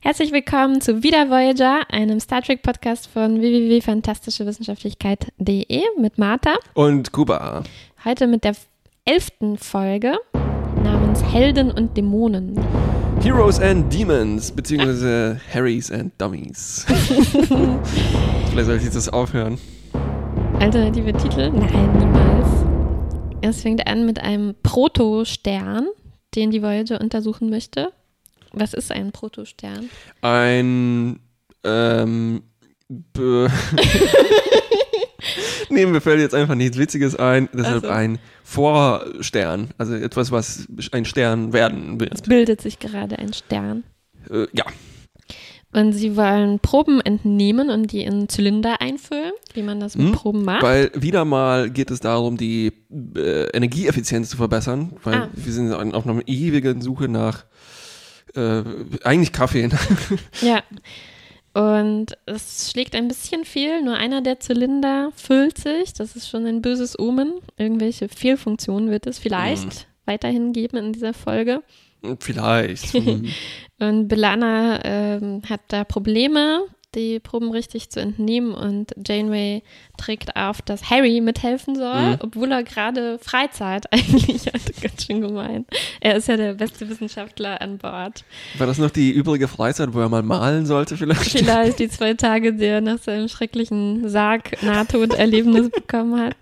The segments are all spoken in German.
Herzlich willkommen zu Wieder Voyager, einem Star Trek Podcast von www.fantastischewissenschaftlichkeit.de mit Martha Und Kuba. Heute mit der elften Folge namens Helden und Dämonen. Heroes and Demons, beziehungsweise Harrys and Dummies. Vielleicht sollte ich das aufhören. Alternative Titel? Nein, niemals. Es fängt an mit einem Protostern, den die Voyager untersuchen möchte. Was ist ein Protostern? Ein, ähm, nee, mir fällt jetzt einfach nichts Witziges ein. Deshalb Also. ein Vorstern. Also etwas, was ein Stern werden Es wird. bildet sich gerade ein Stern. Äh, ja, Und sie wollen Proben entnehmen und die in Zylinder einfüllen, wie man das mit Hm, Proben macht. weil wieder mal geht es darum, die äh, Energieeffizienz zu verbessern. Weil Ah. wir sind auf einer ewigen Suche nach äh, eigentlich Kaffee. Ja. Und es schlägt ein bisschen fehl. Nur einer der Zylinder füllt sich. Das ist schon ein böses Omen. Irgendwelche Fehlfunktionen wird es vielleicht Mhm. weiterhin geben in dieser Folge. Vielleicht. Hm. Und Belana ähm, hat da Probleme, die Proben richtig zu entnehmen. Und Janeway trägt auf, dass Harry mithelfen soll, Mhm. obwohl er gerade Freizeit eigentlich hat. Ganz schön gemein. Er ist ja der beste Wissenschaftler an Bord. War das noch die übrige Freizeit, wo er mal malen sollte vielleicht? Vielleicht die zwei Tage, die er nach seinem schrecklichen Sarg-Nahtoderlebnis bekommen hat.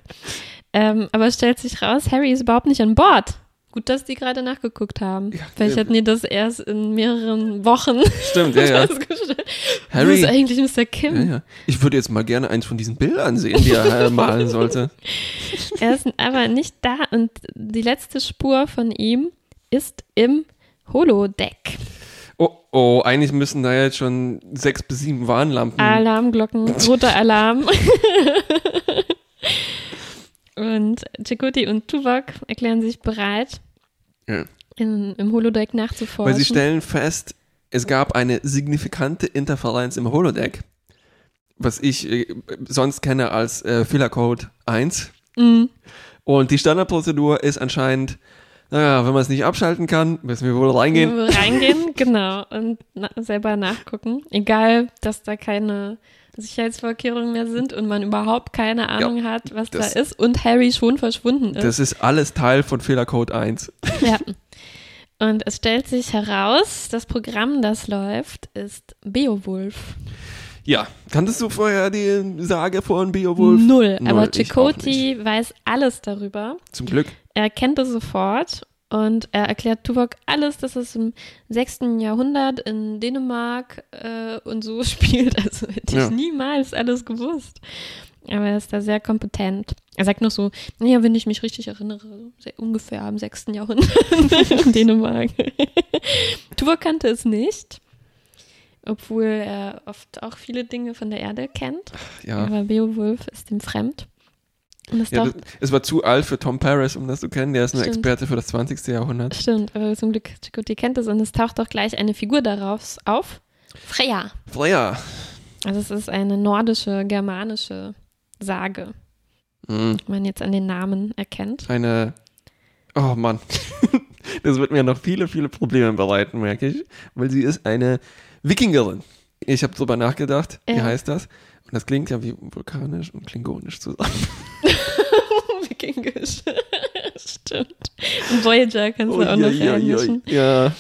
Ähm, aber es stellt sich raus, Harry ist überhaupt nicht an Bord. Gut, dass die gerade nachgeguckt haben. Ja, Vielleicht hätten die das erst in mehreren Wochen Stimmt, ja, ja. festgestellt. Wo Harry- ist eigentlich Mr. Kim? ja, ja. Ich würde jetzt mal gerne eins von diesen Bildern sehen, die er äh, malen sollte. Er ist aber nicht da und die letzte Spur von ihm ist im Holodeck. Oh, oh, eigentlich müssen da jetzt schon sechs bis sieben Warnlampen. Alarmglocken, roter Alarm. Und Chakoti und Tuvok erklären sich bereit, Ja. in, im Holodeck nachzuforschen. Weil sie stellen fest, es gab eine signifikante Interferenz im Holodeck. Was ich äh, sonst kenne als äh, Fehlercode 1. Mhm. Und die Standardprozedur ist anscheinend, naja, wenn man es nicht abschalten kann, müssen wir wohl reingehen. Wir reingehen, genau, und na, selber nachgucken. Egal, dass da keine Sicherheitsvorkehrungen mehr sind und man überhaupt keine Ahnung hat, was da ist und Harry schon verschwunden ist. Das ist alles Teil von Fehlercode 1. Ja. Und es stellt sich heraus, das Programm, das läuft, ist Beowulf. Ja, kanntest du vorher die Sage von Beowulf? Null. Null, Aber Chakoti weiß alles darüber. Zum Glück. Er kennt es sofort und er erklärt Tuvok alles, dass es im 6. Jahrhundert in Dänemark äh, und so spielt. Also hätte ich Ja. niemals alles gewusst. Aber er ist da sehr kompetent. Er sagt noch so, naja, wenn ich mich richtig erinnere, ungefähr im 6. Jahrhundert in Dänemark. Tuvok kannte es nicht, obwohl er oft auch viele Dinge von der Erde kennt. Ja. Aber Beowulf ist ihm fremd. Ja das, es war zu alt für Tom Paris, um das zu kennen. Der ist ein Stimmt. Experte für das 20. Jahrhundert. Stimmt, aber zum Glück Chakotay kennt es und es taucht auch gleich eine Figur darauf auf. Freya. Freya. Also es ist eine nordische, germanische Sage, Hm, die man jetzt an den Namen erkennt. Eine. Oh Mann. das wird mir noch viele, viele Probleme bereiten, merke ich. Weil sie ist eine Wikingerin. Ich habe drüber nachgedacht, wie Ja. heißt das? Das klingt ja wie vulkanisch und klingonisch zusammen. Wikingisch. Stimmt. Und Voyager kannst du auch noch Uiuiui. reinmischen. Ja.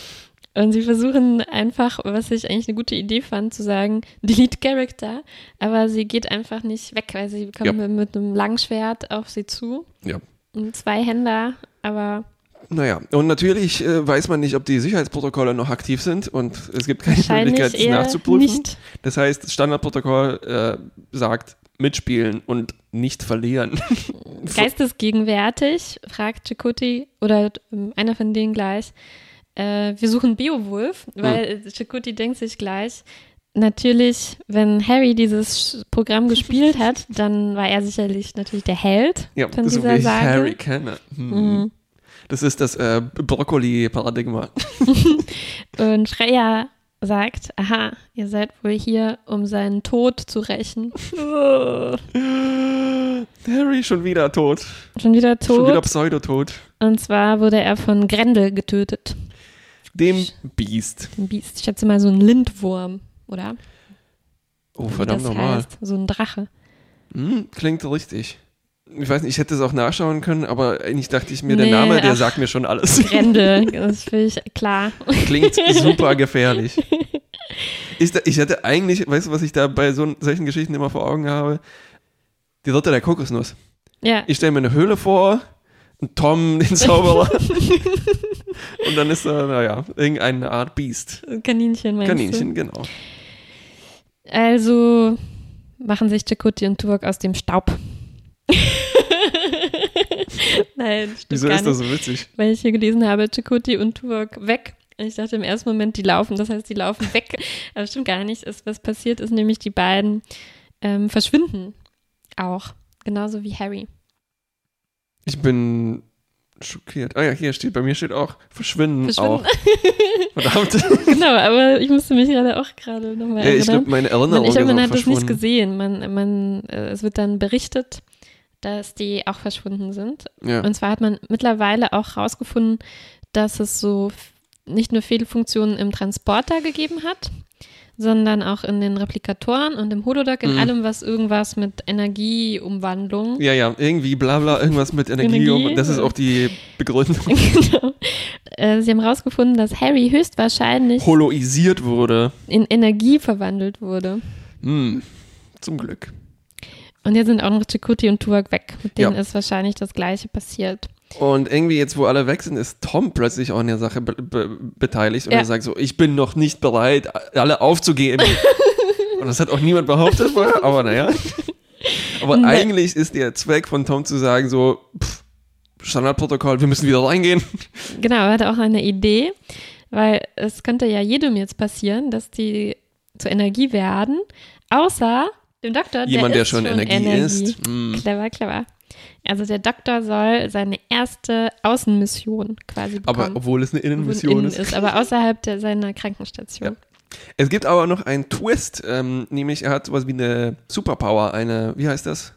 Und sie versuchen einfach, was ich eigentlich eine gute Idee fand, zu sagen, Delete Character, aber sie geht einfach nicht weg, weil sie kommen mit einem Langschwert auf sie zu. Ja. Und zwei Händer, aber Naja, und natürlich äh, weiß man nicht, ob die Sicherheitsprotokolle noch aktiv sind und es gibt keine Möglichkeit, es nachzuprüfen. nicht. Das heißt, das Standardprotokoll äh, sagt mitspielen und nicht verlieren. Geistesgegenwärtig, fragt Chakoti oder ähm, einer von denen gleich, äh, wir suchen Beowulf, weil Hm. Chakoti denkt sich gleich, natürlich, wenn Harry dieses Programm gespielt hat, dann war er sicherlich natürlich der Held ja, von so dieser wie ich Sage. Harry kenne. Hm. Mhm. Das ist das äh, Brokkoli-Paradigma. Und Freya sagt, aha, ihr seid wohl hier, um seinen Tod zu rächen. Harry schon wieder tot. Schon wieder Schon wieder tot. Pseudotot. Und zwar wurde er von Grendel getötet. Dem Biest. Dem Biest. Ich schätze mal so ein Lindwurm, oder? Oh, verdammt nochmal. So ein Drache. Hm, klingt richtig. Ich weiß nicht, ich hätte es auch nachschauen können, aber eigentlich dachte ich mir, der Nee, Name, der ach. sagt mir schon alles. Grendel, das ist völlig klar. Klingt super gefährlich. Ich, ich hätte eigentlich, weißt du, was ich da bei so, solchen Geschichten immer vor Augen habe? Die Ritter der Kokosnuss. Ja, Ich stelle mir eine Höhle vor, einen Tom, den Zauberer. und dann ist da, naja, irgendeine Art Biest. Kaninchen meinst Kaninchen, genau. du? Also machen sich Chakoti und Tuvok aus dem Staub. Nein, stimmt Wieso ist das so witzig? Weil ich hier gelesen habe, Chakoti und Tuvok weg. Und Ich dachte im ersten Moment, die laufen, das heißt, die laufen weg. Aber stimmt gar nicht. Ist, was passiert ist, nämlich die beiden ähm, verschwinden auch. Genauso wie Harry. Ich bin schockiert. Ah ja, hier steht, bei mir steht auch verschwinden, Verschwinden. auch. Verdammt. genau, aber ich musste mich gerade auch gerade nochmal Ja, ich erinnern. glaube, meine Man, Erinnerung ich habe, man auch hat das nicht gesehen. Man, man, äh, es wird dann berichtet, dass die auch verschwunden sind. Ja. Und zwar hat man mittlerweile auch herausgefunden, dass es so nicht nur Fehlfunktionen im Transporter gegeben hat, sondern auch in den Replikatoren und im Holodeck, in Mhm. allem, was irgendwas mit Energieumwandlung. ja, ja, irgendwie bla bla, irgendwas mit Energie. Energie, das ist auch die Begründung. genau. Äh, Sie haben herausgefunden, dass Harry höchstwahrscheinlich Holoisiert wurde. in Energie verwandelt wurde. Hm, zum Glück. Und jetzt sind auch noch Chakoti und Tuvok weg. Mit denen Ja. ist wahrscheinlich das Gleiche passiert. Und irgendwie jetzt, wo alle weg sind, ist Tom plötzlich auch an der Sache be be beteiligt und Ja. er sagt so, ich bin noch nicht bereit, alle aufzugeben. und das hat auch niemand behauptet vorher, aber naja. Aber Nee. eigentlich ist der Zweck von Tom zu sagen so, pff, Standardprotokoll, wir müssen wieder reingehen. Genau, er hatte auch eine Idee, weil es könnte ja jedem jetzt passieren, dass die zur Energie werden, außer dem Doktor, Jemand, der ist schon Energie, ist. Hm. Clever, clever. Also der Doktor soll seine erste Außenmission quasi Aber bekommen. obwohl es eine Innenmission Innen ist. ist, aber außerhalb der, seiner Krankenstation. Es gibt aber noch einen Twist, ähm, nämlich er hat sowas wie eine Superpower, eine, wie heißt das?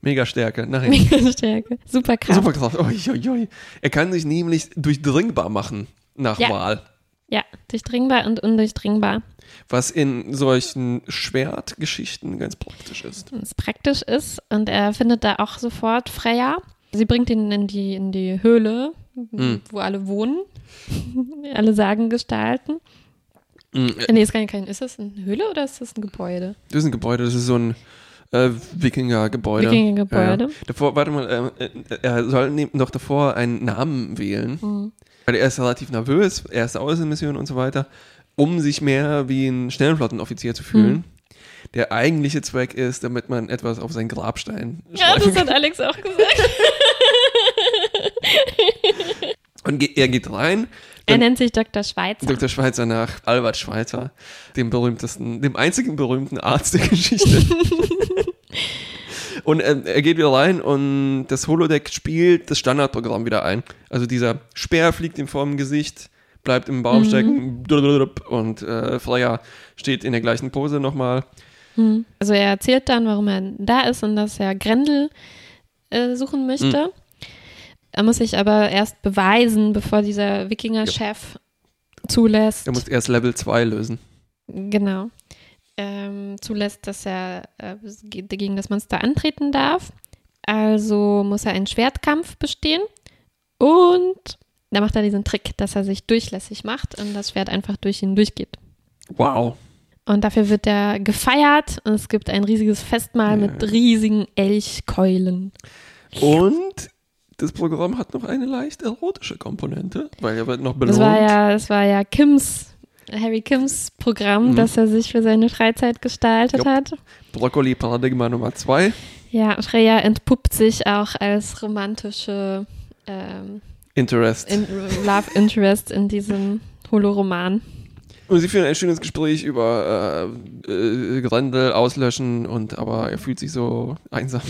Megastärke. Nein. Mega Stärke. Superkraft. Superkraft. Oi, oi, oi. Er kann sich nämlich durchdringbar machen nach Ja. Wahl. Ja, durchdringbar und undurchdringbar. Was in solchen Schwertgeschichten ganz praktisch ist. es praktisch ist und er findet da auch sofort Freya. Sie bringt ihn in die, in die Höhle, Mhm. wo alle wohnen. alle sagen Gestalten. Mm, Äh, Nee, ist, gar kein- ist das eine Höhle oder ist das ein Gebäude? Das ist ein Gebäude, das ist so ein äh, Wikinger-Gebäude. Wikinger-Gebäude. Ja, ja. Davor, warte mal, äh, äh, er soll ne- noch davor einen Namen wählen. Mhm. Weil er ist relativ nervös, erste Außenmission und so weiter, um sich mehr wie ein Schnellflottenoffizier zu fühlen. Mhm. Der eigentliche Zweck ist, damit man etwas auf seinen Grabstein Ja, das hat Alex auch gesagt. Und er geht rein. er nennt sich Dr. Schweizer. Dr. Schweizer nach Albert Schweitzer, dem berühmtesten, dem einzigen berühmten Arzt der Geschichte. und ähm, er geht wieder rein und das Holodeck spielt das Standardprogramm wieder ein. Also dieser Speer fliegt ihm vor dem Gesicht, bleibt im Baum Mhm. stecken und äh, Freya steht in der gleichen Pose nochmal. Hm. Also er erzählt dann, warum er da ist und dass er Grendel äh, suchen möchte. Hm. Er muss sich aber erst beweisen, bevor dieser Wikinger-Chef zulässt. Er muss erst Level 2 lösen. Genau. Ähm, zulässt, dass er äh, gegen das Monster antreten darf. Also muss er einen Schwertkampf bestehen. Und da macht er diesen Trick, dass er sich durchlässig macht und das Schwert einfach durch ihn durchgeht. Wow. Und dafür wird er gefeiert und es gibt ein riesiges Festmahl Ja. mit riesigen Elchkeulen. Und das Programm hat noch eine leicht erotische Komponente, weil er wird noch belohnt. Das war ja, das war ja Kims, Harry Kims Programm, Mhm. das er sich für seine Freizeit gestaltet Jupp. hat. Brokkoli Paradigma Nummer 2. Ja, Freya entpuppt sich auch als romantische ähm, Interest. in, Love Interest in diesem Holoroman. Und sie führen ein schönes Gespräch über äh, äh, Grendel auslöschen und aber er fühlt sich so einsam.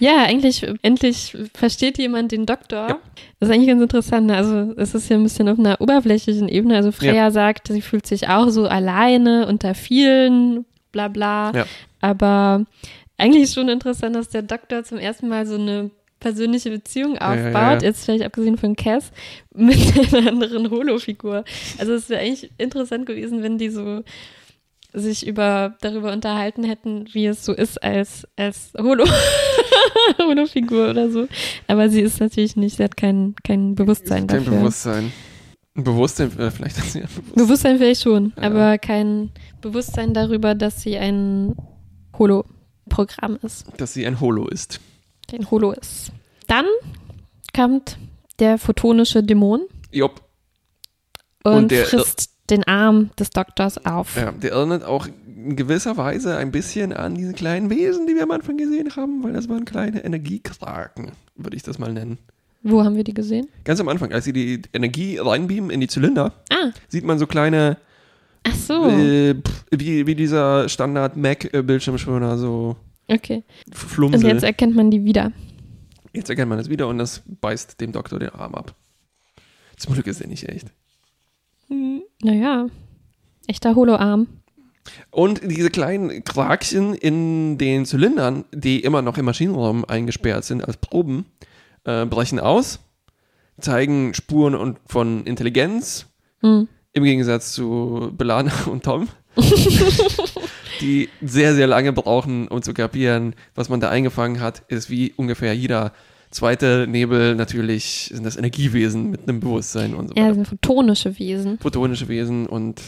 Ja, eigentlich, endlich versteht jemand den Doktor. Ja. Das ist eigentlich ganz interessant. ne? Also es ist hier ein bisschen auf einer oberflächlichen Ebene. Also Freya sagt, sie fühlt sich auch so alleine unter vielen, bla bla. Ja. Aber eigentlich ist schon interessant, dass der Doktor zum ersten Mal so eine persönliche Beziehung ja, ja, aufbaut, ja. jetzt vielleicht abgesehen von Cass, mit einer anderen Holo-Figur. Also es wäre eigentlich interessant gewesen, wenn die so sich über darüber unterhalten hätten, wie es so ist als, als Holo. Holo-Figur oder so. Aber sie ist natürlich nicht, sie hat kein, kein Bewusstsein Kein dafür. Bewusstsein. Ein Bewusstsein, äh, vielleicht hat sie ein Bewusstsein. Bewusstsein vielleicht schon, Ja. aber kein Bewusstsein darüber, dass sie ein Holo-Programm ist, dass sie ein Holo ist. Ein Holo ist. Dann kommt der photonische Dämon Jopp. und, Und der- frisst den Arm des Doktors auf. Ja, der erinnert auch in gewisser Weise ein bisschen an diese kleinen Wesen, die wir am Anfang gesehen haben, weil das waren kleine Energiekraken, würde ich das mal nennen. Wo haben wir die gesehen? Ganz am Anfang, als sie die Energie reinbeamen in die Zylinder, Ah, sieht man so kleine, ach so. äh, wie, wie dieser Standard-Mac-Bildschirmschoner, so Okay. Flumsel. Und jetzt erkennt man die wieder. Jetzt erkennt man das wieder und das beißt dem Doktor den Arm ab. Zum Glück ist er nicht echt. Hm, Naja, echter Holo-Arm. Und diese kleinen Krakchen in den Zylindern, die immer noch im Maschinenraum eingesperrt sind als Proben, äh, brechen aus, zeigen Spuren und von Intelligenz, Hm. im Gegensatz zu Belana und Tom, die sehr, sehr lange brauchen, um zu kapieren, was man da eingefangen hat, ist wie ungefähr jeder zweite Nebel natürlich sind das Energiewesen mit einem Bewusstsein und so Ja, weiter. das sind photonische Wesen. Photonische Wesen und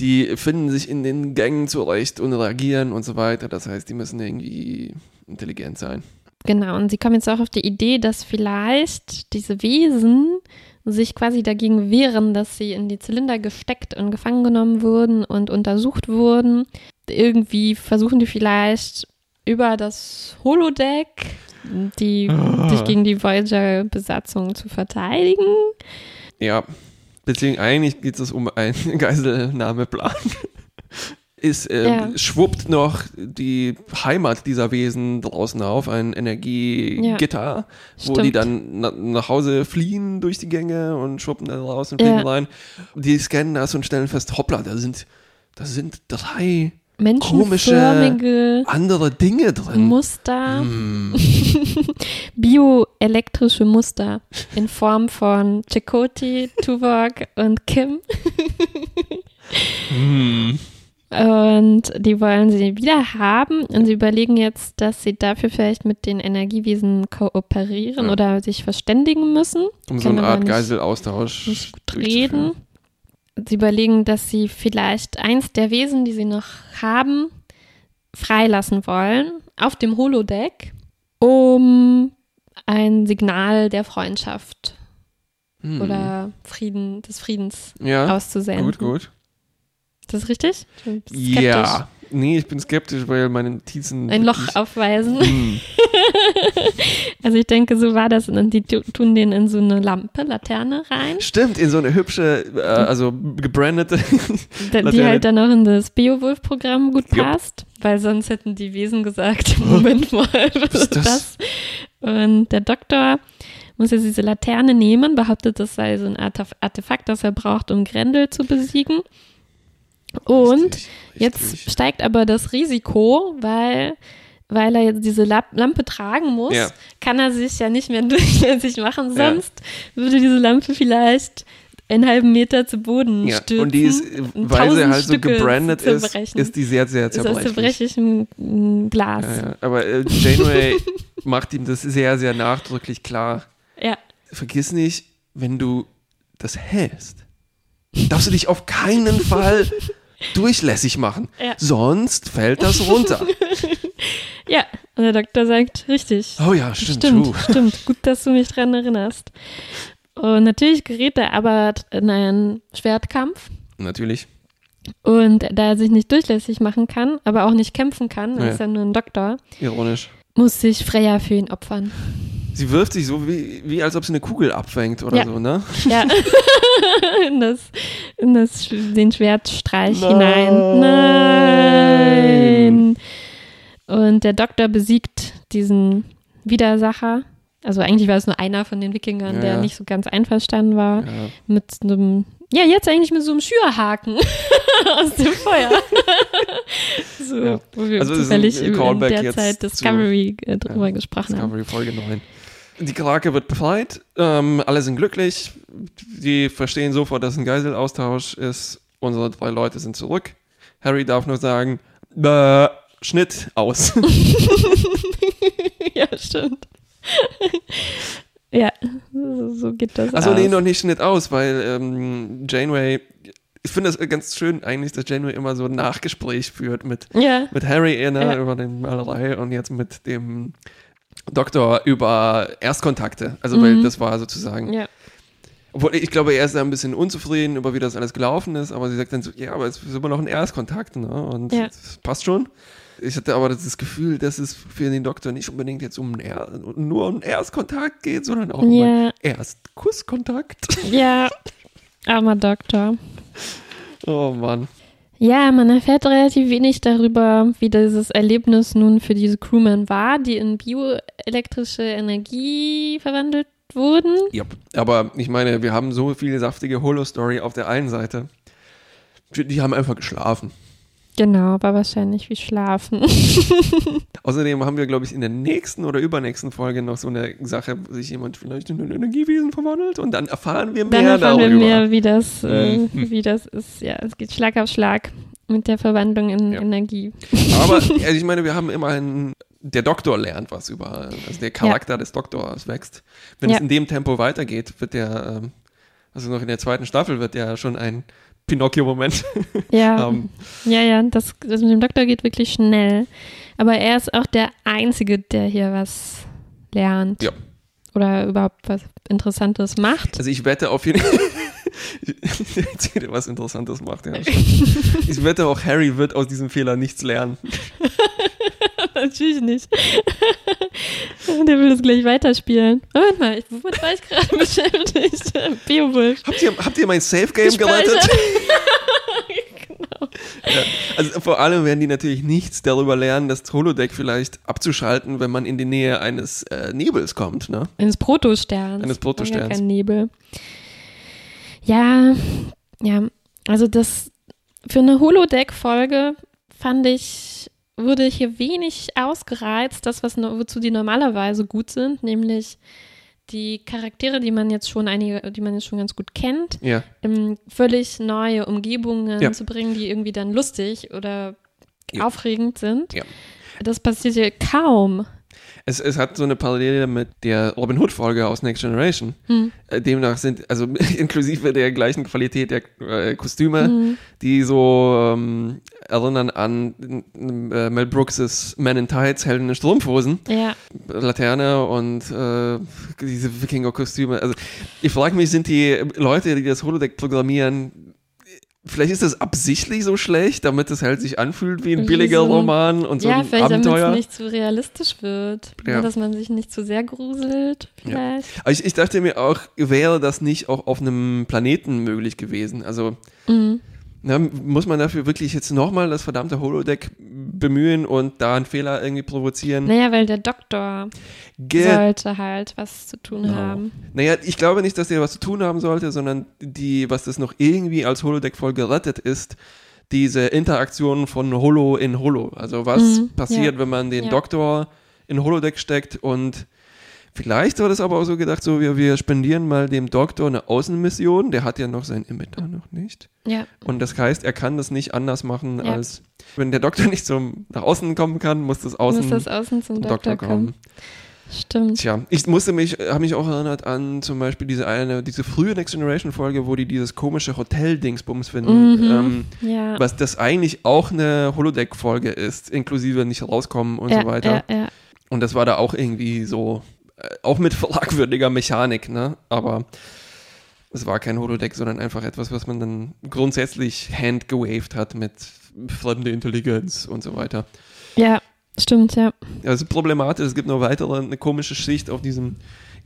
die finden sich in den Gängen zurecht und reagieren und so weiter. Das heißt, die müssen irgendwie intelligent sein. Genau, und sie kommen jetzt auch auf die Idee, dass vielleicht diese Wesen sich quasi dagegen wehren, dass sie in die Zylinder gesteckt und gefangen genommen wurden und untersucht wurden. Irgendwie versuchen die vielleicht über das Holodeck die Ah. sich gegen die Voyager-Besatzung zu verteidigen. Ja, beziehungsweise eigentlich geht es um einen Geiselnahmeplan. Es äh, Ja. schwuppt noch die Heimat dieser Wesen draußen auf, ein Energiegitter, wo die Stimmt. dann na, nach Hause fliehen durch die Gänge und schwuppen da raus und fliegen Ja. rein. Die scannen das und stellen fest, hoppla, da sind, da sind drei komische andere Dinge drin. Muster, Hm. bioelektrische Muster in Form von Chakoti, Tuvok und Kim. Hm. Und die wollen sie wieder haben und sie überlegen jetzt, dass sie dafür vielleicht mit den Energiewesen kooperieren Ja. oder sich verständigen müssen. Um so eine Art Geiselaustausch Nicht gut reden. Sie überlegen, dass sie vielleicht eins der Wesen, die sie noch haben, freilassen wollen auf dem Holodeck, um ein Signal der Freundschaft Hm. oder Frieden, des Friedens ja, auszusenden. gut, gut. Ist das richtig? Bin skeptisch. Ja, nee, ich bin skeptisch, weil meine Notizen. Ein Loch aufweisen. Hm. Also ich denke, so war das. Und die tu- tun den in so eine Lampe, Laterne rein, Stimmt, in so eine hübsche, äh, also gebrandete. da- die Laterne. halt dann auch in das Beowulf-Programm gut Jupp. passt, weil sonst hätten die Wesen gesagt, Moment mal, was ist ist das? Und der Doktor muss jetzt diese Laterne nehmen, behauptet, das sei so ein Artef- Artefakt, das er braucht, um Grendel zu besiegen. Und Richtig, Jetzt richtig. steigt aber das Risiko, weil, weil er jetzt diese Lampe tragen muss, Ja. kann er sich ja nicht mehr durchlässig machen. Ja. Sonst würde diese Lampe vielleicht einen halben Meter zu Boden Ja, stürzen. und die ist, und weil sie halt so Stücke gebrandet ist, ist die sehr, sehr ist aus zerbrechlich. zerbrechlichem mm, Glas. Ja, ja. Aber äh, Janeway macht ihm das sehr, sehr nachdrücklich klar. Ja. Vergiss nicht, wenn du das hältst, darfst du dich auf keinen Fall durchlässig machen. Ja. Sonst fällt das runter. Ja, und der Doktor sagt, richtig. Oh ja, stimmt. Stimmt, true. stimmt. Gut, dass du mich dran erinnerst. Und natürlich gerät er aber in einen Schwertkampf. Natürlich. Und da er sich nicht durchlässig machen kann, aber auch nicht kämpfen kann, er Ja. ist ja nur ein Doktor, Ironisch. muss sich Freya für ihn opfern. Sie wirft sich so, wie, wie als ob sie eine Kugel abfängt oder Ja. so, ne? Ja. in das, in das, den Schwertstreich Nein. hinein. Nein. Und der Doktor besiegt diesen Widersacher. Also eigentlich war es nur einer von den Wikingern, Ja, der nicht so ganz einverstanden war. Ja. Mit einem, ja, jetzt eigentlich mit so einem Schürhaken aus dem Feuer. so, Ja. wo wir Also zufällig in der Zeit Discovery äh, drüber Ja, gesprochen haben. Discovery Folge 9. Die Krake wird befreit, ähm, alle sind glücklich, die verstehen sofort, dass ein Geiselaustausch ist. Unsere drei Leute sind zurück. Harry darf nur sagen, äh, Schnitt aus. ja, stimmt. ja, so, geht das. Achso, aus. nee, noch nicht Schnitt aus, weil ähm, Janeway, ich finde das ganz schön eigentlich, dass Janeway immer so ein Nachgespräch führt mit, Ja, mit Harry ne, Ja. über den Malerei und jetzt mit dem Doktor über Erstkontakte. Also, weil Mhm. das war sozusagen ja. Obwohl, ich glaube, er ist da ein bisschen unzufrieden über wie das alles gelaufen ist, aber sie sagt dann so, ja, aber es ist immer noch ein Erstkontakt, ne? Und Ja. das passt schon. Ich hatte aber das Gefühl, dass es für den Doktor nicht unbedingt jetzt um er nur um einen Erstkontakt geht, sondern auch um einen Ja, Erstkusskontakt. ja. Armer Doktor. Oh Mann. Ja, man erfährt relativ wenig darüber, wie dieses Erlebnis nun für diese Crewmen war, die in bioelektrische Energie verwandelt wurden. Ja, aber ich meine, wir haben so viele saftige Holo-Story auf der einen Seite. Die die haben einfach geschlafen. Genau, war wahrscheinlich wie Schlafen. Außerdem haben wir, glaube ich, in der nächsten oder übernächsten Folge noch so eine Sache, wo sich jemand vielleicht in ein Energiewesen verwandelt und dann erfahren wir mehr Dann erfahren wir darüber. mehr, wie das, äh, Mhm. wie das ist. Ja, es geht Schlag auf Schlag mit der Verwandlung in Ja. Energie. Aber also ich meine, wir haben immerhin, der Doktor lernt was über, also der Charakter des Doktors wächst. Wenn Ja. es in dem Tempo weitergeht, wird der, ähm, also noch in der zweiten Staffel wird der schon ein Pinocchio-Moment Ja, haben. ja, ja, das, das mit dem Doktor geht wirklich schnell. Aber er ist auch der Einzige, der hier was lernt. Ja. Oder überhaupt was Interessantes macht. Also ich wette auf jeden Fall, wieder was Interessantes macht, ja. Ich wette auch, Harry wird aus diesem Fehler nichts lernen. Natürlich nicht. der will das gleich weiterspielen. Moment mal, ich, womit war ich gerade beschäftigt? Beowulf. Habt ihr, habt ihr mein Safe-Game gerettet? Gespeichert. Ja, also vor allem werden die natürlich nichts darüber lernen, das Holodeck vielleicht abzuschalten, wenn man in die Nähe eines äh, Nebels kommt, ne? Eines Protosterns. Eines Protosterns. Ja Kein Nebel. Ja, ja, also das für eine Holodeck-Folge fand ich, wurde hier wenig ausgereizt, das, was wozu die normalerweise gut sind, nämlich die Charaktere, die man jetzt schon einige, die man jetzt schon ganz gut kennt, Ja. in völlig neue Umgebungen Ja. zu bringen, die irgendwie dann lustig oder Ja. aufregend sind. Das passiert hier kaum. Es, es hat so eine Parallele mit der Robin Hood-Folge aus Next Generation. Hm. Äh, Demnach sind, also inklusive der gleichen Qualität der äh, Kostüme, Hm. die so ähm, erinnern an äh, Mel Brooks' Man in Tights, Helden in Strumpfhosen, Ja, Laterne und äh, diese Wikinger-Kostüme. Also ich frage mich, sind die Leute, die das Holodeck programmieren, vielleicht ist das absichtlich so schlecht, damit es halt sich anfühlt wie ein billiger so ein- Roman und so ja, ein vielleicht damit Abenteuer. es nicht zu realistisch wird. Ja. Dass man sich nicht zu sehr gruselt, vielleicht. Aber ich, ich dachte mir auch, wäre das nicht auch auf einem Planeten möglich gewesen? Also Mhm. Na, muss man dafür wirklich jetzt nochmal das verdammte Holodeck bemühen und da einen Fehler irgendwie provozieren? Naja, weil der Doktor Ge sollte halt was zu tun Genau. haben. Naja, ich glaube nicht, dass der was zu tun haben sollte, sondern die, was das noch irgendwie als Holodeck-Folge rettet, ist diese Interaktion von Holo in Holo. Also was Mhm, passiert, ja. wenn man den Ja. Doktor in Holodeck steckt und vielleicht war das aber auch so gedacht, so wir, wir spendieren mal dem Doktor eine Außenmission, der hat ja noch sein Emitter noch nicht. Ja, Und das heißt, er kann das nicht anders machen Ja. als, wenn der Doktor nicht zum, nach außen kommen kann, muss das Außen muss das außen zum zum Doktor, kommen. Stimmt. Tja, ich musste mich, habe mich auch erinnert an zum Beispiel diese eine, diese frühe Next Generation Folge, wo die dieses komische Hotel-Dingsbums finden, Mhm. ähm, Ja. was das eigentlich auch eine Holodeck-Folge ist, inklusive nicht rauskommen und ja, so weiter. Ja, ja. Und das war da auch irgendwie so, auch mit fragwürdiger Mechanik, ne? Aber es war kein Holodeck, sondern einfach etwas, was man dann grundsätzlich handgewaved hat mit fremde Intelligenz und so weiter. ja, stimmt, ja. Ja, es ist problematisch. Es gibt noch weitere, eine komische Schicht auf diesem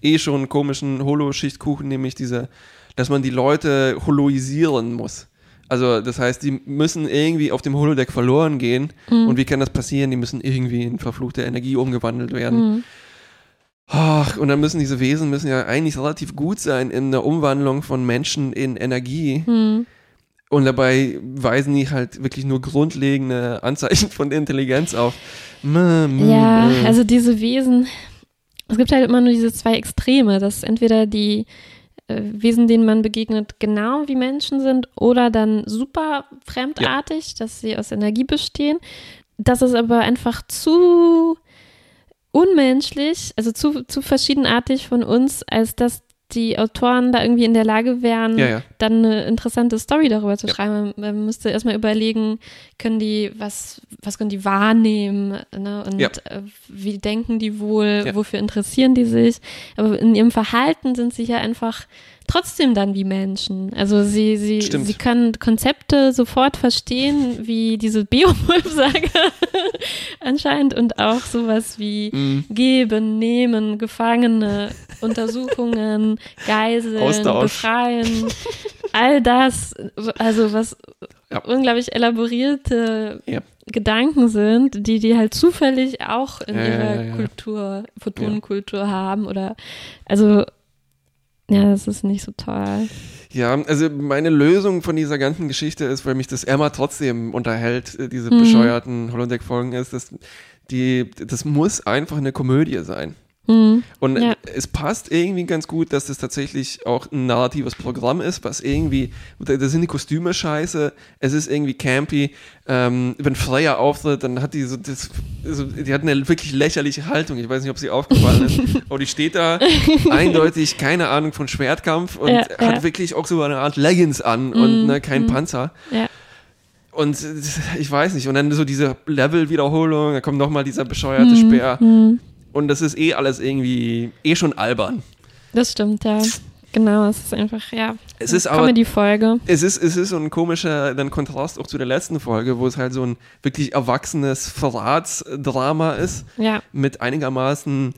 eh schon komischen Holo-Schichtkuchen, nämlich diese, dass man die Leute holoisieren muss. Also, das heißt, die müssen irgendwie auf dem Holodeck verloren gehen. Mhm. Und wie kann das passieren? Die müssen irgendwie in verfluchte Energie umgewandelt werden. Mhm. Ach, und dann müssen diese Wesen müssen ja eigentlich relativ gut sein in der Umwandlung von Menschen in Energie. Mhm. Und dabei weisen die halt wirklich nur grundlegende Anzeichen von Intelligenz auf. Mm, mm, Ja, mm. also diese Wesen es gibt halt immer nur diese zwei Extreme, dass entweder die äh, Wesen, denen man begegnet, genau wie Menschen sind oder dann super fremdartig, dass sie aus Energie bestehen. Das ist aber einfach zu unmenschlich, also zu, zu verschiedenartig von uns, als dass die Autoren da irgendwie in der Lage wären, Ja, ja. dann eine interessante Story darüber zu Ja. schreiben. Man, müsste erstmal überlegen, können die, was, was können die wahrnehmen, ne? Und äh, wie denken die wohl, wofür interessieren die sich? Aber in ihrem Verhalten sind sie ja einfach trotzdem dann wie Menschen. Also sie, sie, Stimmt. sie können Konzepte sofort verstehen, wie diese Beowulf-Sage anscheinend und auch sowas wie Mm, Geben, Nehmen, Gefangene, Untersuchungen, Geiseln, Austausch. Befreien, all das, also was Ja. unglaublich elaborierte Ja. Gedanken sind, die die halt zufällig auch in Ja, ihrer. Kultur, Photonenkultur haben oder also ja, das ist nicht so toll. Ja, also meine Lösung von dieser ganzen Geschichte ist, weil mich das Emma trotzdem unterhält, äh, diese Mhm. bescheuerten Holodeck-Folgen, ist, dass die, das muss einfach eine Komödie sein. Hm. Und Ja. es passt irgendwie ganz gut, dass das tatsächlich auch ein narratives Programm ist, was irgendwie, da, sind die Kostüme scheiße, es ist irgendwie campy. Ähm, wenn Freya auftritt, dann hat die so, das, so, die hat eine wirklich lächerliche Haltung. Ich weiß nicht, ob sie aufgefallen ist. Aber die steht da eindeutig, keine Ahnung von Schwertkampf und Ja, hat ja. wirklich auch so eine Art Leggings an und Mm, ne, kein mm. Panzer. Ja. Und ich weiß nicht. Und dann so diese Level-Wiederholung, da kommt nochmal dieser bescheuerte Hm, Speer. hm. Und das ist eh alles irgendwie, eh schon albern. Das stimmt, ja. Genau, es ist einfach, ja. Es ist aber- Comedy-Folge. Es ist, es ist so ein komischer dann Kontrast auch zu der letzten Folge, wo es halt so ein wirklich erwachsenes Verratsdrama ist, Ja, mit einigermaßen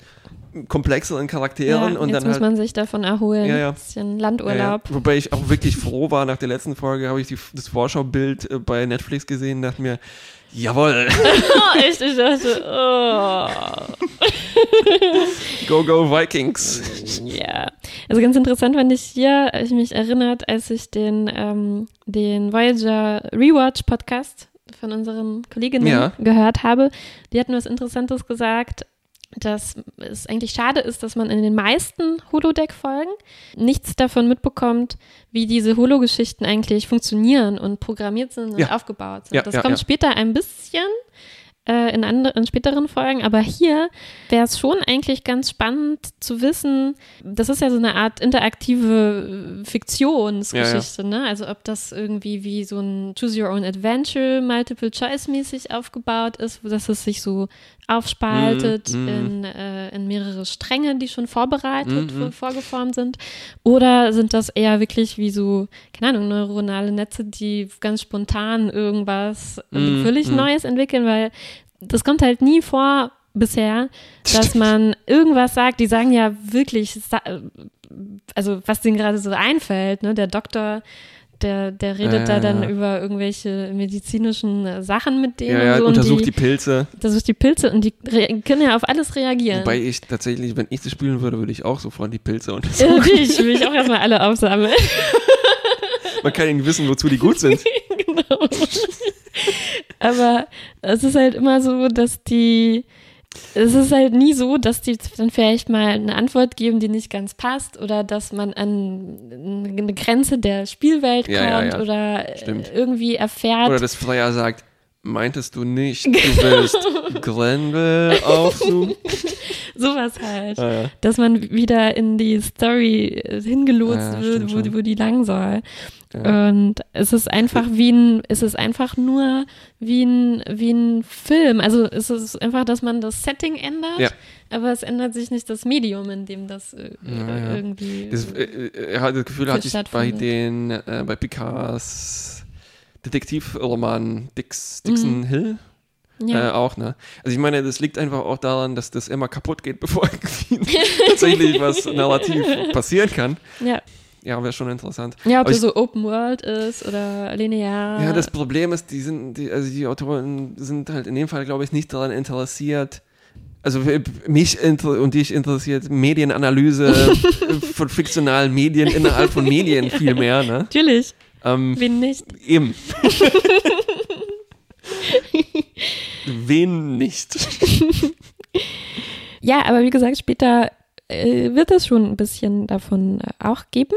komplexeren Charakteren ja und jetzt dann muss halt. man sich davon erholen. Ja, ja. Ein bisschen Ja, ja. Landurlaub. Wobei ich auch wirklich froh war, nach der letzten Folge habe ich die, das Vorschaubild äh, bei Netflix gesehen und dachte mir, jawohl, Oh, echt? Ich dachte, oh. go, go Vikings. Ja. Also ganz interessant fand ich hier, ich mich erinnert, als ich den, ähm, den Voyager Rewatch Podcast von unseren Kolleginnen Ja. gehört habe. Die hatten was Interessantes gesagt, dass es eigentlich schade ist, dass man in den meisten Holodeck-Folgen nichts davon mitbekommt, wie diese Holo-Geschichten eigentlich funktionieren und programmiert sind und Ja. aufgebaut sind. Ja, das ja, kommt später ein bisschen äh, in, andere, in späteren Folgen, aber hier wäre es schon eigentlich ganz spannend zu wissen, das ist ja so eine Art interaktive äh, Fiktionsgeschichte, ne? Also ob das irgendwie wie so ein Choose Your Own Adventure, Multiple Choice mäßig aufgebaut ist, dass es sich so aufspaltet Mm, mm. in, äh, in mehrere Stränge, die schon vorbereitet, Mm, vorgeformt sind. Oder sind das eher wirklich wie so, keine Ahnung, neuronale Netze, die ganz spontan irgendwas Mm, völlig mm. Neues entwickeln, weil das kommt halt nie vor bisher, dass man irgendwas sagt, die sagen ja wirklich, also was denen gerade so einfällt, ne, der Doktor, der, der redet Ja, da dann über irgendwelche medizinischen äh, Sachen mit denen Ja, ja, so untersucht und die Pilze. untersucht die Pilze und die können ja auf alles reagieren. Wobei ich tatsächlich, wenn ich das spielen würde, würde ich auch sofort die Pilze untersuchen. Natürlich will ich auch erstmal alle aufsammeln. Man kann ja nicht wissen, wozu die gut sind. genau. Aber es ist halt immer so, dass die, es ist halt nie so, dass die dann vielleicht mal eine Antwort geben, die nicht ganz passt oder dass man an eine Grenze der Spielwelt kommt Ja, ja, ja. oder Stimmt. irgendwie erfährt. Oder dass Freya sagt, meintest du nicht, du willst Grendel aufsuchen? Sowas halt. Ah, ja. Dass man wieder in die Story äh, hingelotst Ja, ja, wird, wo, wo die lang soll. Ja. Und es ist einfach wie ein, es ist einfach nur wie ein, wie ein Film. Also es ist einfach, dass man das Setting ändert, aber es ändert sich nicht das Medium, in dem das äh, irgendwie. Das, äh, äh, das Gefühl hatte ich bei den, äh, bei Picards Detektivroman Dix, Dixon Hill ja. äh, auch, ne? Also ich meine, das liegt einfach auch daran, dass das immer kaputt geht, bevor tatsächlich was narrativ passieren kann. ja. Ja, wäre schon interessant. ja, ob das so Open World ist oder linear. Ja, das Problem ist, die sind, die, also die Autoren sind halt in dem Fall, glaube ich, nicht daran interessiert. Also mich und dich interessiert Medienanalyse von fiktionalen Medien innerhalb von Medien viel mehr, ne? Natürlich, Ähm, wen nicht. eben. Wen nicht? Ja, aber wie gesagt, später äh, wird es schon ein bisschen davon äh, auch geben.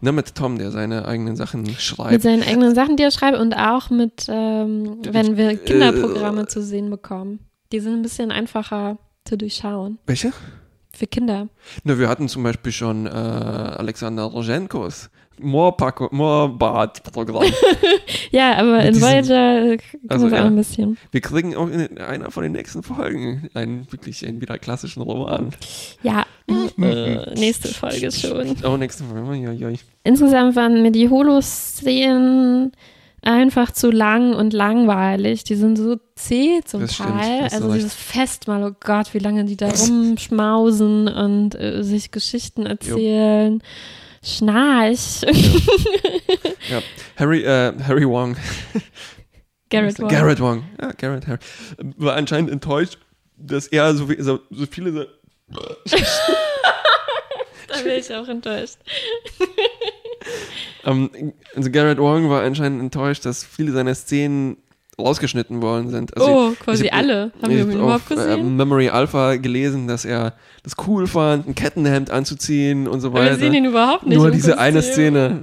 Ne, mit Tom, der seine eigenen Sachen schreibt. Mit seinen eigenen Sachen, die er schreibt und auch mit, ähm, wenn wir Kinderprogramme äh, zu sehen bekommen. Die sind ein bisschen einfacher zu durchschauen. Welche? Für Kinder. Na, wir hatten zum Beispiel schon äh, Alexander Roschenkos Moorbad-Programm. ja, aber Mit in Voyager kommen also, wir auch ein bisschen. Wir kriegen auch in einer von den nächsten Folgen einen wirklich einen wieder klassischen Roman. Ja, äh, nächste Folge schon. Oh, nächste Folge. Ja, ja. Insgesamt waren mir die Holo-Szenen einfach zu lang und langweilig. Die sind so zäh zum das Teil. Stimmt, also dieses Festmahl, oh Gott, wie lange die da rumschmausen und äh, sich Geschichten erzählen. Jo. Schnarch. Ja. ja. Harry, äh, Harry Wong. Garrett Wong. Garrett Wong. Ja, Garrett Harry. War anscheinend enttäuscht, dass er so, so, so viele. So da bin ich auch enttäuscht. um, ähm, also Garrett Wong war anscheinend enttäuscht, dass viele seiner Szenen rausgeschnitten worden sind. Also oh, quasi hab, alle. Haben wir überhaupt äh, gesehen? Äh, Memory Alpha gelesen, dass er das cool fand, ein Kettenhemd anzuziehen und so weiter. Aber wir sehen ihn überhaupt nicht. Nur diese eine Szene.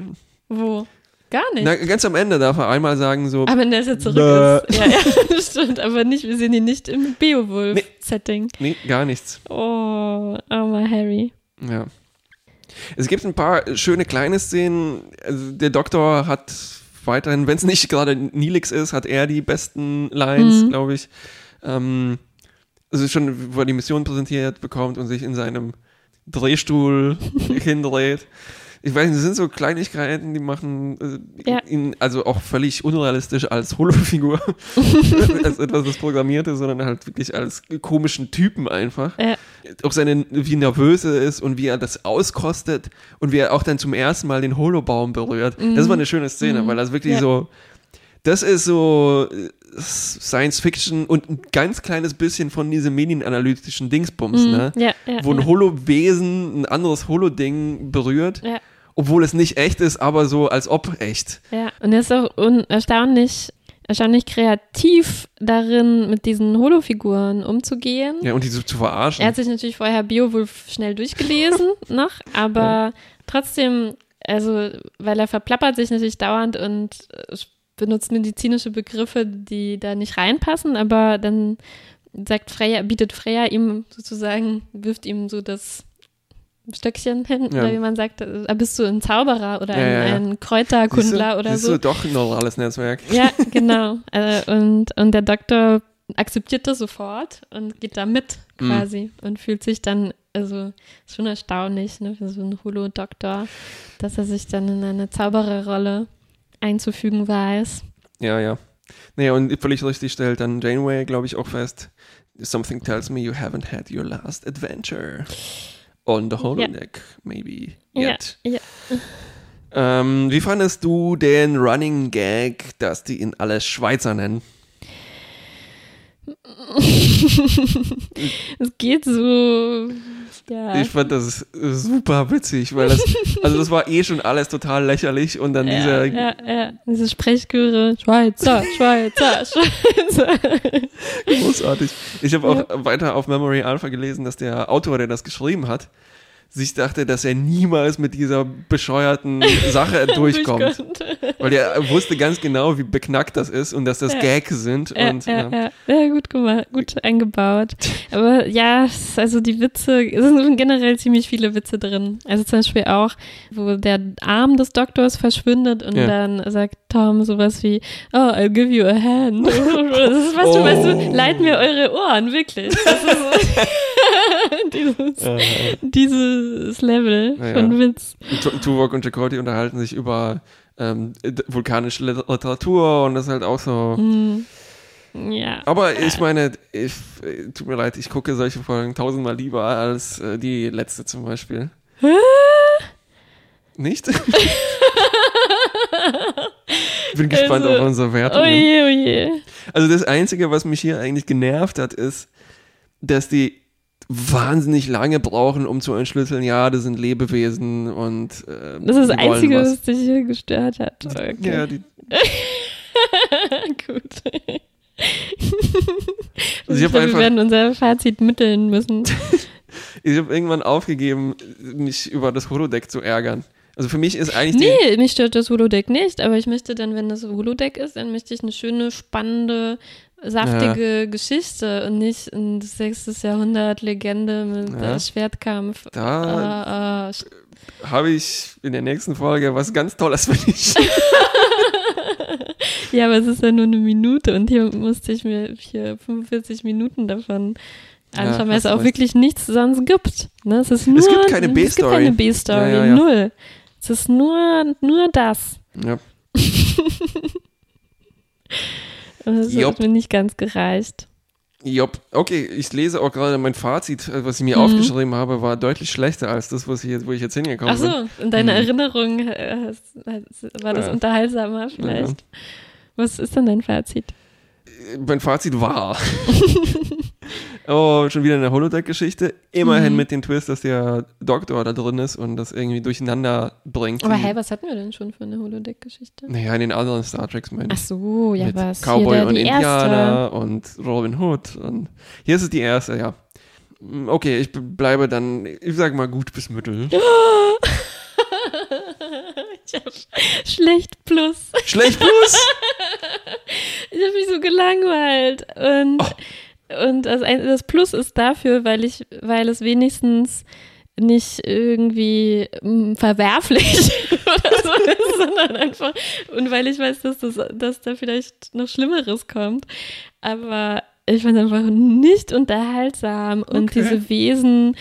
Wo? Gar nicht. Na, ganz am Ende darf er einmal sagen so. Aber wenn er jetzt zurück Bäh. ist. Ja, ja, stimmt. Aber nicht, wir sehen ihn nicht im Beowulf-Setting. Nee, nee, gar nichts. Oh, armer Harry. Ja. Es gibt ein paar schöne kleine Szenen. Also der Doktor hat weiterhin, wenn es nicht gerade Nilix ist, hat er die besten Lines, mhm. glaube ich. Ähm, also schon, wo er die Mission präsentiert bekommt und sich in seinem Drehstuhl hindreht ich weiß nicht, das sind so Kleinigkeiten, die machen äh, ja. ihn also auch völlig unrealistisch als Holofigur, als etwas, das programmiert ist, sondern halt wirklich als komischen Typen einfach. Ja. Auch seine, wie nervös er ist und wie er das auskostet und wie er auch dann zum ersten Mal den Holobaum berührt. Mhm. Das war eine schöne Szene, mhm. weil das wirklich ja. so, das ist so Science Fiction und ein ganz kleines bisschen von diesem medienanalytischen Dingsbums, mhm. ne? Ja, ja, Wo ein ja. Holo-Wesen ein anderes Holo-Ding berührt. Ja obwohl es nicht echt ist, aber so als ob echt. Ja, und er ist auch erstaunlich, erstaunlich kreativ darin, mit diesen Holofiguren umzugehen. Ja, und die so zu verarschen. Er hat sich natürlich vorher Beowulf schnell durchgelesen noch, aber trotzdem, also, weil er verplappert sich natürlich dauernd und äh, benutzt medizinische Begriffe, die da nicht reinpassen, aber dann sagt Freya, bietet Freya ihm sozusagen, wirft ihm so das Stöckchen hin, ja. oder wie man sagt, äh, bist du ein Zauberer oder ein, ja, ein Kräuterkundler oder bist so. Bist du doch ein normales Netzwerk. Ja, genau. Also, und, und der Doktor akzeptiert das sofort und geht da mit mhm. quasi mm. und fühlt sich dann, also ist schon erstaunlich, ne, für so einen Holo-Doktor, dass er sich dann in eine Zaubererrolle einzufügen weiß. Ja, ja. Naja, und völlig richtig stellt dann Janeway, glaube ich, auch fest, Something tells me you haven't had your last adventure on the holodeck, yeah. maybe yet. Ja, ja. Ähm, wie fandest du den Running Gag, dass die ihn alles Schweizer nennen? es geht so. Ja. Ich fand das super witzig, weil das, also das war eh schon alles total lächerlich und dann ja, dieser. Ja, ja, diese Sprechchöre, Schweizer, Schweizer, Schweizer. Großartig. Ich habe auch ja. weiter auf Memory Alpha gelesen, dass der Autor, der das geschrieben hat, sich dachte, dass er niemals mit dieser bescheuerten Sache durchkommt. Weil er wusste ganz genau, wie beknackt das ist und dass das ja. Gags sind. Ja, und, ja, ja. ja, gut gemacht, gut eingebaut. Aber ja, also die Witze, es sind generell ziemlich viele Witze drin. Also zum Beispiel auch, wo der Arm des Doktors verschwindet und dann sagt Tom sowas wie, oh, I'll give you a hand. Das ist, weißt oh. du, weißt du, leit mir eure Ohren, wirklich. Das ist so dieses, äh, dieses Level ja, von Witz. Tuvok und Chakotay unterhalten sich über ähm, vulkanische Literatur und das ist halt auch so. Mm. Ja. Aber ich meine, ich, tut mir leid, ich gucke solche Folgen tausendmal lieber als äh, die letzte zum Beispiel. Hä? Nicht? ich bin gespannt also, auf unsere Wertung. Oje, oje. Also das Einzige, was mich hier eigentlich genervt hat, ist, dass die wahnsinnig lange brauchen, um zu entschlüsseln, ja, das sind Lebewesen und äh, Das ist das Einzige, was. was dich hier gestört hat. Okay. Ja, die Gut. Also ich glaube, wir werden unser Fazit mitteln müssen. ich habe irgendwann aufgegeben, mich über das Holodeck zu ärgern. Also für mich ist eigentlich Nee, mich stört das Holodeck nicht, aber ich möchte dann, wenn das Holodeck ist, dann möchte ich eine schöne, spannende, saftige Geschichte und nicht ein 6. Jahrhundert Legende mit Ja. Schwertkampf. da Äh, äh, habe ich in der nächsten Folge was ganz Tolles für dich. ja, aber es ist ja nur eine Minute und hier musste ich mir hier 45 Minuten davon Ja, anschauen, weil hast es auch recht. wirklich nichts sonst gibt. Ne? Es, ist nur, gibt keine Es gibt B-Story. keine B-Story, Ja, ja, ja. null. Es ist nur, nur das. ja. Das Jupp. hat mir nicht ganz gereicht. Jopp. Okay, ich lese auch gerade mein Fazit, äh, was ich mir Mhm. aufgeschrieben habe, war deutlich schlechter als das, was ich jetzt, wo ich jetzt hingekommen Ach so, bin. in deiner Mhm. Erinnerung äh, war das Ja. unterhaltsamer vielleicht. Was ist denn dein Fazit? Äh, Mein Fazit war. oh, schon wieder eine Holodeck-Geschichte. Immerhin Mhm. mit dem Twist, dass der Doktor da drin ist und das irgendwie durcheinander bringt. Aber Die- hey, was hatten wir denn schon für eine Holodeck-Geschichte? Naja, in den anderen Star Treks meine Ach ich. so, ja, mit was? Cowboy Hier und Indianer und Robin Hood. Und hier ist es die erste, ja. Mm, Okay, ich bleibe dann, ich sag mal gut bis mittel. erste. schlecht plus. Schlecht plus! Ich habe mich so gelangweilt. Und, Oh. Und das, das Plus ist dafür, weil ich, weil es wenigstens nicht irgendwie mm, verwerflich oder so ist, sondern einfach, und weil ich weiß, dass, das, dass da vielleicht noch Schlimmeres kommt. Aber ich fand es einfach nicht unterhaltsam und Okay. diese Wesen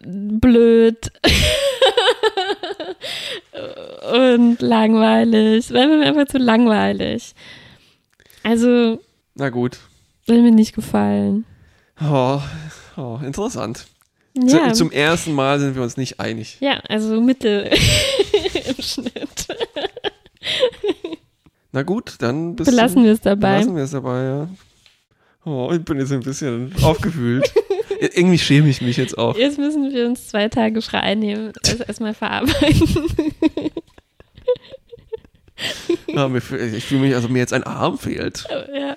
blöd und langweilig. War mir einfach zu langweilig. Also, Na gut. Hat mir nicht gefallen. Oh, oh interessant. Ja, Zum ersten Mal sind wir uns nicht einig. ja also Mittel im Schnitt. Na gut, dann bis Belassen wir es dabei. Belassen wir es dabei, ja. Oh, ich bin jetzt ein bisschen aufgewühlt. Ir- Irgendwie schäme ich mich jetzt auch. Jetzt müssen wir uns zwei Tage frei nehmen, das erstmal verarbeiten. Fühl- ich fühle mich, also mir jetzt ein Arm fehlt. ja.